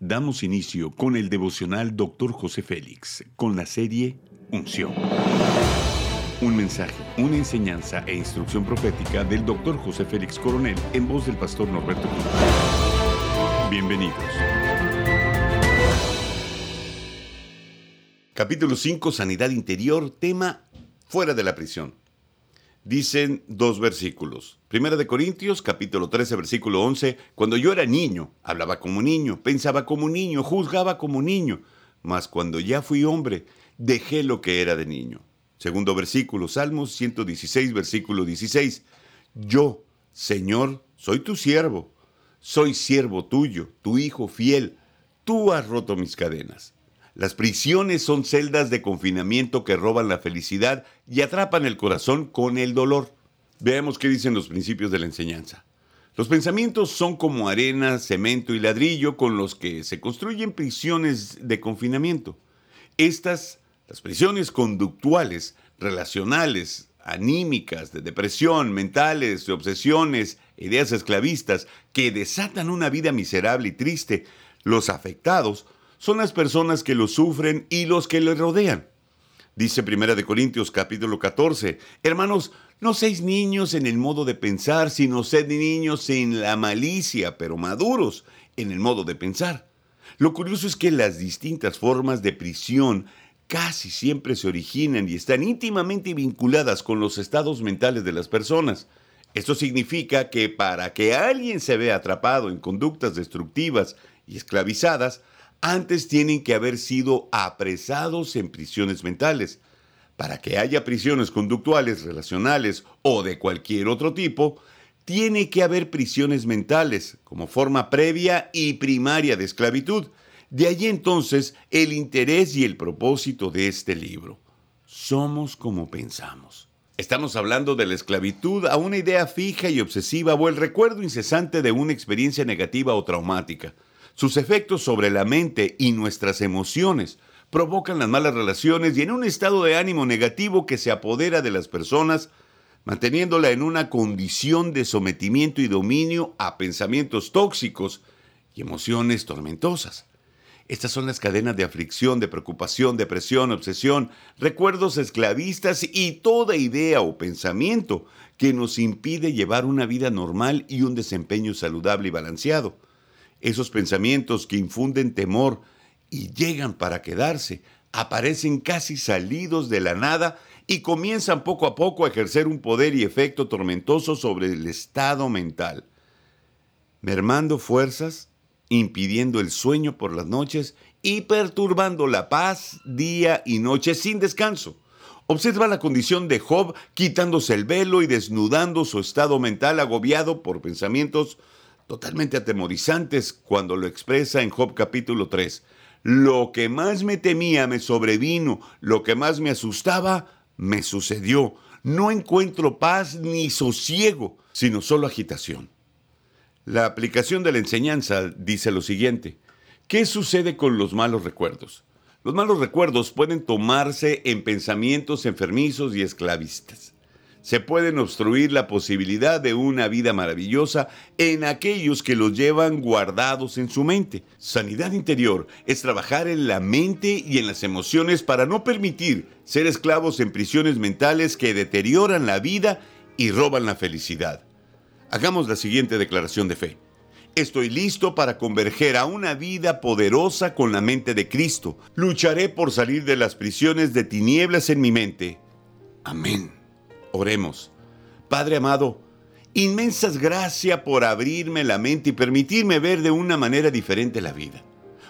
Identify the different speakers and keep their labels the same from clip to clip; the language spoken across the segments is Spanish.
Speaker 1: damos inicio con el devocional Dr. José Félix, con la serie Unción. Un mensaje, una enseñanza e instrucción profética del Dr. José Félix Coronel en voz del pastor Norberto Cruz. Bienvenidos. Capítulo 5, Sanidad Interior, tema Fuera de la prisión dicen dos versículos. Primera de Corintios, capítulo 13, versículo 11, cuando yo era niño, hablaba como niño, pensaba como niño, juzgaba como niño, mas cuando ya fui hombre, dejé lo que era de niño. Segundo versículo, Salmos 116, versículo 16, yo, Señor, soy tu siervo, soy siervo tuyo, tu hijo fiel, tú has roto mis cadenas. Las prisiones son celdas de confinamiento que roban la felicidad y atrapan el corazón con el dolor. Veamos qué dicen los principios de la enseñanza. Los pensamientos son como arena, cemento y ladrillo con los que se construyen prisiones de confinamiento. Estas, las prisiones conductuales, relacionales, anímicas, de depresión, mentales, de obsesiones, ideas esclavistas, que desatan una vida miserable y triste, los afectados son las personas que lo sufren y los que le rodean. Dice Primera de Corintios capítulo 14, hermanos, no seis niños en el modo de pensar, sino sed niños en la malicia, pero maduros en el modo de pensar. Lo curioso es que las distintas formas de prisión casi siempre se originan y están íntimamente vinculadas con los estados mentales de las personas. Esto significa que para que alguien se vea atrapado en conductas destructivas y esclavizadas, antes tienen que haber sido apresados en prisiones mentales. Para que haya prisiones conductuales, relacionales o de cualquier otro tipo, tiene que haber prisiones mentales como forma previa y primaria de esclavitud. De allí entonces el interés y el propósito de este libro. Somos como pensamos. Estamos hablando de la esclavitud a una idea fija y obsesiva o el recuerdo incesante de una experiencia negativa o traumática. Sus efectos sobre la mente y nuestras emociones provocan las malas relaciones y en un estado de ánimo negativo que se apodera de las personas, manteniéndola en una condición de sometimiento y dominio a pensamientos tóxicos y emociones tormentosas. Estas son las cadenas de aflicción, de preocupación, depresión, obsesión, recuerdos esclavistas y toda idea o pensamiento que nos impide llevar una vida normal y un desempeño saludable y balanceado. Esos pensamientos que infunden temor y llegan para quedarse, aparecen casi salidos de la nada y comienzan poco a poco a ejercer un poder y efecto tormentoso sobre el estado mental, mermando fuerzas, impidiendo el sueño por las noches y perturbando la paz día y noche sin descanso. Observa la condición de Job quitándose el velo y desnudando su estado mental agobiado por pensamientos totalmente atemorizantes cuando lo expresa en Job capítulo 3. Lo que más me temía me sobrevino, lo que más me asustaba me sucedió. No encuentro paz ni sosiego, sino solo agitación. La aplicación de la enseñanza dice lo siguiente. ¿Qué sucede con los malos recuerdos? Los malos recuerdos pueden tomarse en pensamientos enfermizos y esclavistas se pueden obstruir la posibilidad de una vida maravillosa en aquellos que los llevan guardados en su mente. Sanidad interior es trabajar en la mente y en las emociones para no permitir ser esclavos en prisiones mentales que deterioran la vida y roban la felicidad. Hagamos la siguiente declaración de fe. Estoy listo para converger a una vida poderosa con la mente de Cristo. Lucharé por salir de las prisiones de tinieblas en mi mente. Amén. Oremos. Padre amado, inmensas gracias por abrirme la mente y permitirme ver de una manera diferente la vida.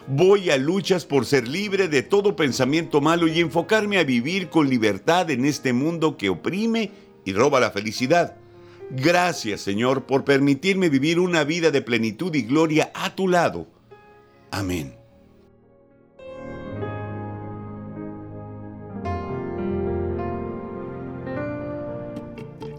Speaker 1: Voy a luchas por ser libre de todo pensamiento malo y enfocarme a vivir con libertad en este mundo que oprime y roba la felicidad. Gracias Señor por permitirme vivir una vida de plenitud y gloria a tu lado. Amén.